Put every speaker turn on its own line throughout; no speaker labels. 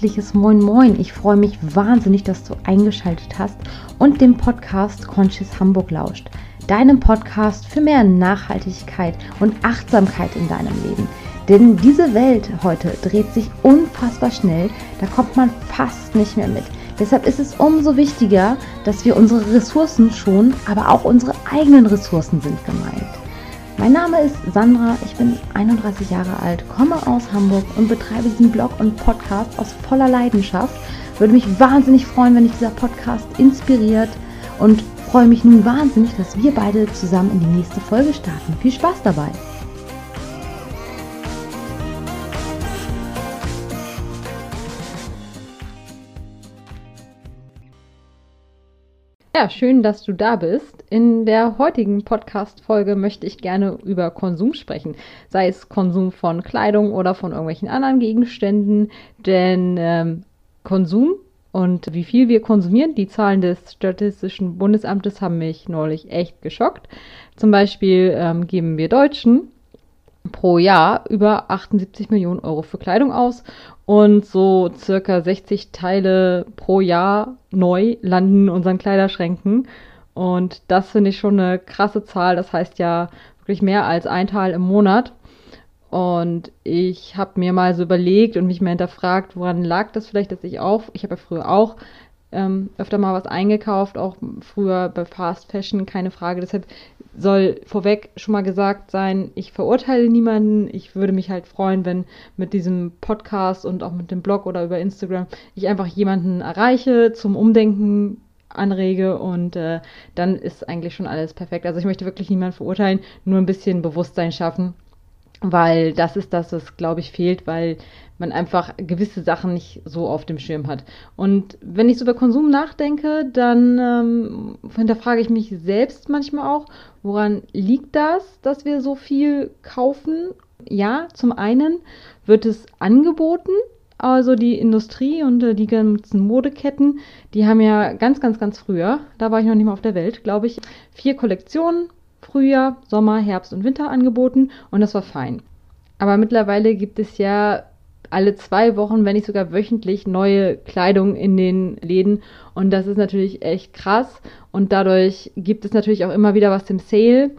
herzliches Moin Moin. Ich freue mich wahnsinnig, dass du eingeschaltet hast und dem Podcast Conscious Hamburg lauscht. Deinem Podcast für mehr Nachhaltigkeit und Achtsamkeit in deinem Leben. Denn diese Welt heute dreht sich unfassbar schnell, da kommt man fast nicht mehr mit. Deshalb ist es umso wichtiger, dass wir unsere Ressourcen schonen, aber auch unsere eigenen Ressourcen sind gemeint. Mein Name ist Sandra, ich bin 31 Jahre alt, komme aus Hamburg und betreibe diesen Blog und Podcast aus voller Leidenschaft. Würde mich wahnsinnig freuen, wenn dich dieser Podcast inspiriert und freue mich nun wahnsinnig, dass wir beide zusammen in die nächste Folge starten. Viel Spaß dabei! Ja, schön, dass du da bist. In der heutigen Podcast-Folge möchte ich gerne über Konsum sprechen. Sei es Konsum von Kleidung oder von irgendwelchen anderen Gegenständen. Denn ähm, Konsum und wie viel wir konsumieren, die Zahlen des Statistischen Bundesamtes haben mich neulich echt geschockt. Zum Beispiel ähm, geben wir Deutschen pro Jahr über 78 Millionen Euro für Kleidung aus und so circa 60 Teile pro Jahr neu landen in unseren Kleiderschränken. Und das finde ich schon eine krasse Zahl. Das heißt ja wirklich mehr als ein Teil im Monat. Und ich habe mir mal so überlegt und mich mal hinterfragt, woran lag das vielleicht, dass ich auch, ich habe ja früher auch ähm, öfter mal was eingekauft, auch früher bei Fast Fashion, keine Frage. Deshalb soll vorweg schon mal gesagt sein, ich verurteile niemanden. Ich würde mich halt freuen, wenn mit diesem Podcast und auch mit dem Blog oder über Instagram ich einfach jemanden erreiche, zum Umdenken anrege und äh, dann ist eigentlich schon alles perfekt. Also ich möchte wirklich niemanden verurteilen, nur ein bisschen Bewusstsein schaffen, weil das ist das, was glaube ich fehlt, weil man einfach gewisse Sachen nicht so auf dem Schirm hat. Und wenn ich so über Konsum nachdenke, dann ähm, hinterfrage ich mich selbst manchmal auch, woran liegt das, dass wir so viel kaufen? Ja, zum einen wird es angeboten, also die Industrie und äh, die ganzen Modeketten, die haben ja ganz, ganz, ganz früher, da war ich noch nicht mal auf der Welt, glaube ich, vier Kollektionen, Frühjahr, Sommer, Herbst und Winter angeboten und das war fein. Aber mittlerweile gibt es ja alle zwei Wochen, wenn nicht sogar wöchentlich, neue Kleidung in den Läden. Und das ist natürlich echt krass. Und dadurch gibt es natürlich auch immer wieder was im Sale.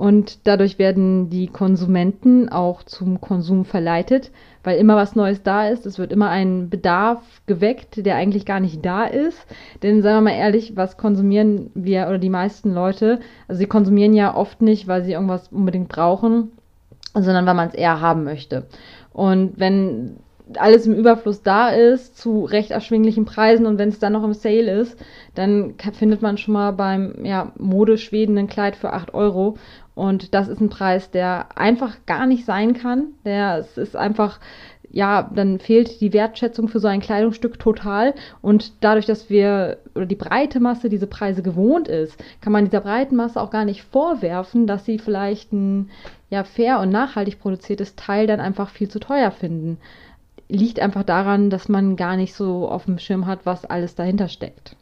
Und dadurch werden die Konsumenten auch zum Konsum verleitet, weil immer was Neues da ist. Es wird immer ein Bedarf geweckt, der eigentlich gar nicht da ist. Denn sagen wir mal ehrlich, was konsumieren wir oder die meisten Leute? Also sie konsumieren ja oft nicht, weil sie irgendwas unbedingt brauchen, sondern weil man es eher haben möchte. Und wenn alles im Überfluss da ist, zu recht erschwinglichen Preisen und wenn es dann noch im Sale ist, dann findet man schon mal beim ja, Modeschweden ein Kleid für 8 Euro. Und das ist ein Preis, der einfach gar nicht sein kann. Der, es ist einfach, ja, dann fehlt die Wertschätzung für so ein Kleidungsstück total. Und dadurch, dass wir oder die breite Masse diese Preise gewohnt ist, kann man dieser breiten Masse auch gar nicht vorwerfen, dass sie vielleicht ein ja, fair und nachhaltig produziertes Teil dann einfach viel zu teuer finden. Liegt einfach daran, dass man gar nicht so auf dem Schirm hat, was alles dahinter steckt.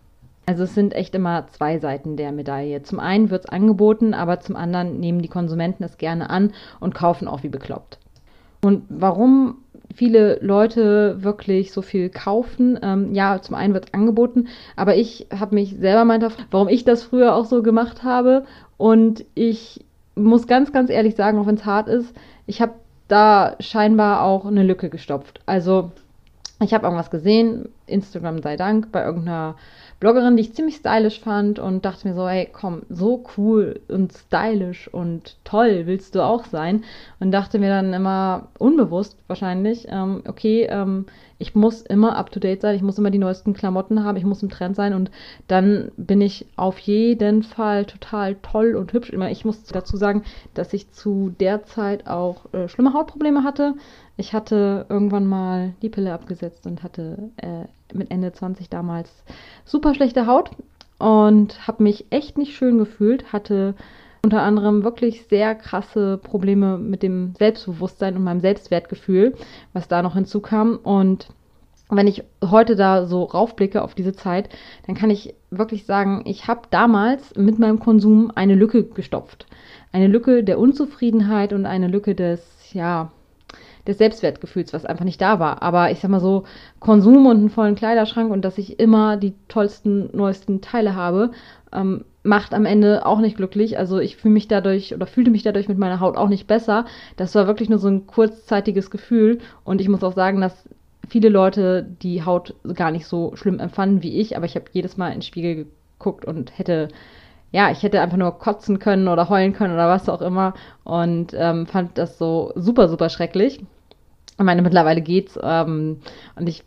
Also es sind echt immer zwei Seiten der Medaille. Zum einen wird es angeboten, aber zum anderen nehmen die Konsumenten es gerne an und kaufen auch wie bekloppt. Und warum viele Leute wirklich so viel kaufen. Ähm, ja, zum einen wird es angeboten, aber ich habe mich selber mal hinterfragt, warum ich das früher auch so gemacht habe. Und ich muss ganz, ganz ehrlich sagen, auch wenn es hart ist, ich habe da scheinbar auch eine Lücke gestopft. Also ich habe irgendwas gesehen, Instagram sei Dank, bei irgendeiner Bloggerin, die ich ziemlich stylisch fand und dachte mir so, hey, komm, so cool und stylisch und toll willst du auch sein. Und dachte mir dann immer unbewusst wahrscheinlich, ähm, okay, ähm, ich muss immer up to date sein, ich muss immer die neuesten Klamotten haben, ich muss im Trend sein und dann bin ich auf jeden Fall total toll und hübsch. Ich muss dazu sagen, dass ich zu der Zeit auch äh, schlimme Hautprobleme hatte. Ich hatte irgendwann mal die Pille abgesetzt und hatte äh, mit Ende 20 damals super schlechte Haut und habe mich echt nicht schön gefühlt, hatte unter anderem wirklich sehr krasse Probleme mit dem Selbstbewusstsein und meinem Selbstwertgefühl, was da noch hinzukam. Und wenn ich heute da so raufblicke auf diese Zeit, dann kann ich wirklich sagen, ich habe damals mit meinem Konsum eine Lücke gestopft. Eine Lücke der Unzufriedenheit und eine Lücke des, ja, des Selbstwertgefühls, was einfach nicht da war. Aber ich sag mal so, Konsum und einen vollen Kleiderschrank und dass ich immer die tollsten, neuesten Teile habe, ähm, macht am Ende auch nicht glücklich. Also ich fühle mich dadurch oder fühlte mich dadurch mit meiner Haut auch nicht besser. Das war wirklich nur so ein kurzzeitiges Gefühl. Und ich muss auch sagen, dass viele Leute die Haut gar nicht so schlimm empfanden wie ich, aber ich habe jedes Mal in den Spiegel geguckt und hätte, ja, ich hätte einfach nur kotzen können oder heulen können oder was auch immer und ähm, fand das so super, super schrecklich. Ich meine, mittlerweile geht's ähm, und ich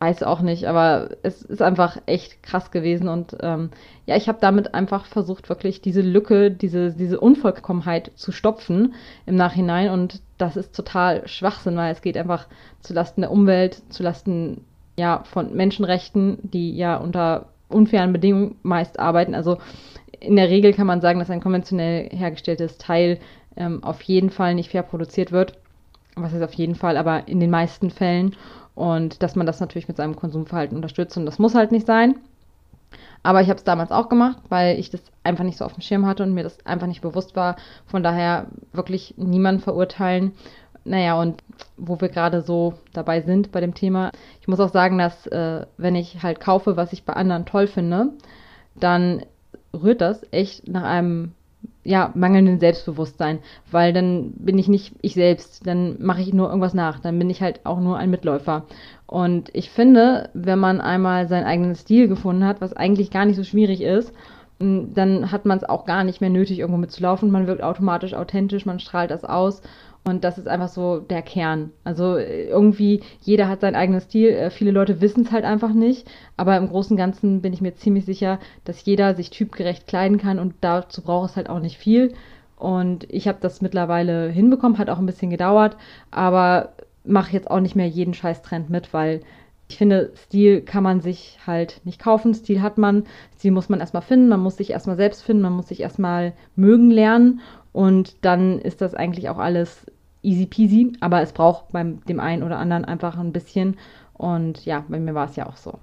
weiß auch nicht, aber es ist einfach echt krass gewesen und ähm, ja, ich habe damit einfach versucht, wirklich diese Lücke, diese, diese Unvollkommenheit zu stopfen im Nachhinein und das ist total Schwachsinn, weil es geht einfach zulasten der Umwelt, zulasten ja von Menschenrechten, die ja unter unfairen Bedingungen meist arbeiten. Also in der Regel kann man sagen, dass ein konventionell hergestelltes Teil ähm, auf jeden Fall nicht fair produziert wird. Was ist auf jeden Fall, aber in den meisten Fällen. Und dass man das natürlich mit seinem Konsumverhalten unterstützt. Und das muss halt nicht sein. Aber ich habe es damals auch gemacht, weil ich das einfach nicht so auf dem Schirm hatte und mir das einfach nicht bewusst war. Von daher wirklich niemanden verurteilen. Naja, und wo wir gerade so dabei sind bei dem Thema, ich muss auch sagen, dass äh, wenn ich halt kaufe, was ich bei anderen toll finde, dann rührt das echt nach einem ja, mangelnden Selbstbewusstsein, weil dann bin ich nicht ich selbst, dann mache ich nur irgendwas nach, dann bin ich halt auch nur ein Mitläufer. Und ich finde, wenn man einmal seinen eigenen Stil gefunden hat, was eigentlich gar nicht so schwierig ist, dann hat man es auch gar nicht mehr nötig, irgendwo mitzulaufen. Man wirkt automatisch authentisch, man strahlt das aus und das ist einfach so der Kern. Also äh, irgendwie, jeder hat seinen eigenen Stil. Äh, viele Leute wissen es halt einfach nicht. Aber im Großen und Ganzen bin ich mir ziemlich sicher, dass jeder sich typgerecht kleiden kann und dazu braucht es halt auch nicht viel. Und ich habe das mittlerweile hinbekommen, hat auch ein bisschen gedauert, aber mache jetzt auch nicht mehr jeden Scheiß-Trend mit, weil ich finde, Stil kann man sich halt nicht kaufen. Stil hat man. Stil muss man erstmal finden. Man muss sich erstmal selbst finden. Man muss sich erstmal mögen lernen. Und dann ist das eigentlich auch alles easy peasy, aber es braucht beim dem einen oder anderen einfach ein bisschen. Und ja, bei mir war es ja auch so.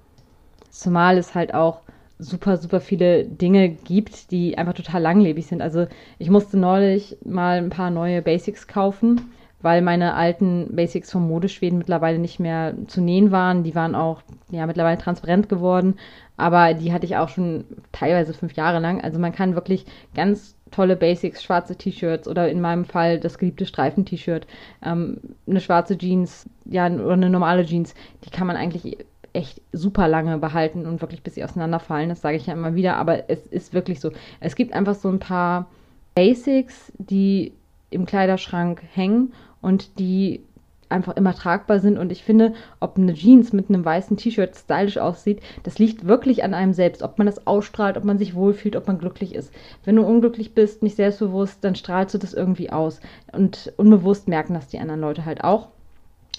Zumal es halt auch super, super viele Dinge gibt, die einfach total langlebig sind. Also ich musste neulich mal ein paar neue Basics kaufen, weil meine alten Basics vom Modeschweden mittlerweile nicht mehr zu nähen waren. Die waren auch ja mittlerweile transparent geworden, aber die hatte ich auch schon teilweise fünf Jahre lang. Also man kann wirklich ganz tolle Basics, schwarze T-Shirts oder in meinem Fall das geliebte Streifen-T-Shirt, ähm, eine schwarze Jeans, ja, oder eine normale Jeans, die kann man eigentlich echt super lange behalten und wirklich bis sie auseinanderfallen. Das sage ich ja immer wieder, aber es ist wirklich so. Es gibt einfach so ein paar Basics, die im Kleiderschrank hängen und die einfach immer tragbar sind. Und ich finde, ob eine Jeans mit einem weißen T-Shirt stylisch aussieht, das liegt wirklich an einem selbst. Ob man das ausstrahlt, ob man sich wohlfühlt, ob man glücklich ist. Wenn du unglücklich bist, nicht selbstbewusst, dann strahlst du das irgendwie aus. Und unbewusst merken das die anderen Leute halt auch.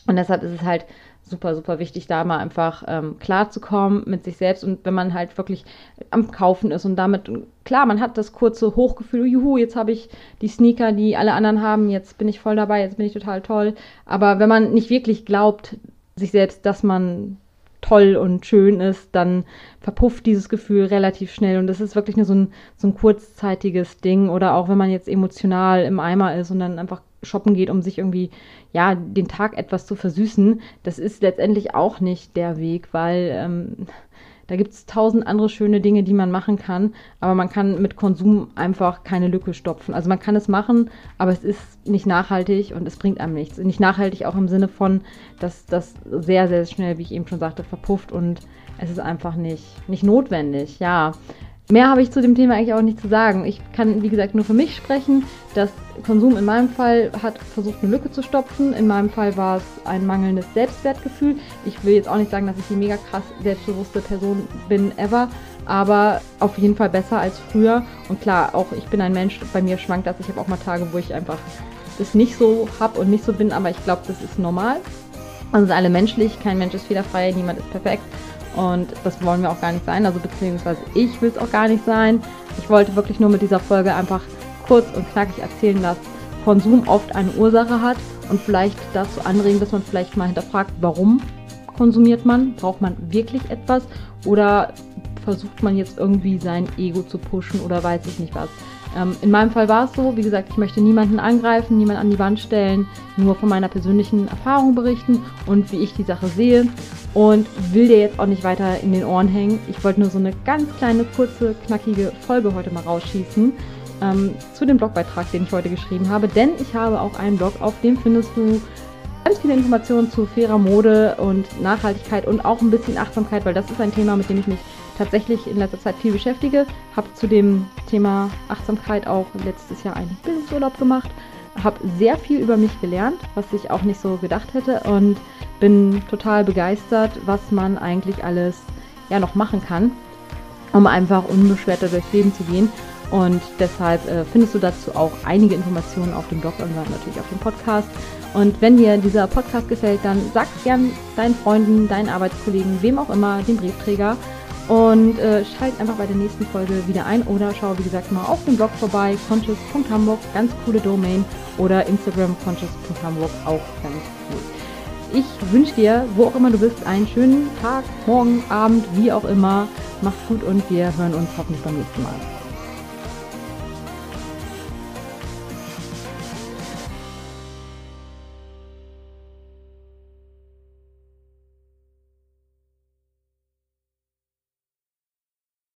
Und deshalb ist es halt super, super wichtig, da mal einfach ähm, klar zu kommen mit sich selbst und wenn man halt wirklich am Kaufen ist und damit, klar, man hat das kurze Hochgefühl, juhu, jetzt habe ich die Sneaker, die alle anderen haben, jetzt bin ich voll dabei, jetzt bin ich total toll. Aber wenn man nicht wirklich glaubt, sich selbst, dass man toll und schön ist, dann verpufft dieses Gefühl relativ schnell. Und das ist wirklich nur so ein, so ein kurzzeitiges Ding. Oder auch wenn man jetzt emotional im Eimer ist und dann einfach shoppen geht, um sich irgendwie, ja, den Tag etwas zu versüßen, das ist letztendlich auch nicht der Weg, weil ähm, da gibt es tausend andere schöne Dinge, die man machen kann, aber man kann mit Konsum einfach keine Lücke stopfen. Also man kann es machen, aber es ist nicht nachhaltig und es bringt einem nichts. Nicht nachhaltig auch im Sinne von, dass das sehr, sehr schnell, wie ich eben schon sagte, verpufft und es ist einfach nicht, nicht notwendig. Ja, Mehr habe ich zu dem Thema eigentlich auch nicht zu sagen. Ich kann, wie gesagt, nur für mich sprechen. Das Konsum in meinem Fall hat versucht, eine Lücke zu stopfen. In meinem Fall war es ein mangelndes Selbstwertgefühl. Ich will jetzt auch nicht sagen, dass ich die mega krass selbstbewusste Person bin ever, aber auf jeden Fall besser als früher. Und klar, auch ich bin ein Mensch, bei mir schwankt das. Ich habe auch mal Tage, wo ich einfach das nicht so habe und nicht so bin, aber ich glaube, das ist normal. Also sind alle menschlich, kein Mensch ist fehlerfrei, niemand ist perfekt. Und das wollen wir auch gar nicht sein, also beziehungsweise ich will es auch gar nicht sein. Ich wollte wirklich nur mit dieser Folge einfach kurz und knackig erzählen, dass Konsum oft eine Ursache hat und vielleicht dazu anregen, dass man vielleicht mal hinterfragt, warum konsumiert man? Braucht man wirklich etwas? Oder versucht man jetzt irgendwie sein Ego zu pushen oder weiß ich nicht was? Ähm, in meinem Fall war es so, wie gesagt, ich möchte niemanden angreifen, niemanden an die Wand stellen, nur von meiner persönlichen Erfahrung berichten und wie ich die Sache sehe und will dir jetzt auch nicht weiter in den Ohren hängen. Ich wollte nur so eine ganz kleine, kurze, knackige Folge heute mal rausschießen ähm, zu dem Blogbeitrag, den ich heute geschrieben habe, denn ich habe auch einen Blog, auf dem findest du ganz viele Informationen zu fairer Mode und Nachhaltigkeit und auch ein bisschen Achtsamkeit, weil das ist ein Thema, mit dem ich mich tatsächlich in letzter Zeit viel beschäftige. Habe zu dem Thema Achtsamkeit auch letztes Jahr einen Bildungsurlaub gemacht. Habe sehr viel über mich gelernt, was ich auch nicht so gedacht hätte und bin total begeistert, was man eigentlich alles ja noch machen kann, um einfach unbeschwerter durchs Leben zu gehen. Und deshalb äh, findest du dazu auch einige Informationen auf dem Blog und natürlich auf dem Podcast. Und wenn dir dieser Podcast gefällt, dann sag gern deinen Freunden, deinen Arbeitskollegen, wem auch immer, dem Briefträger. Und äh, schalt einfach bei der nächsten Folge wieder ein oder schau, wie gesagt, mal auf dem Blog vorbei, conscious.hamburg, ganz coole Domain oder Instagram conscious.hamburg, auch ganz cool. Ich wünsche dir, wo auch immer du bist, einen schönen Tag, Morgen, Abend, wie auch immer. Mach's gut und wir hören uns hoffentlich beim nächsten Mal.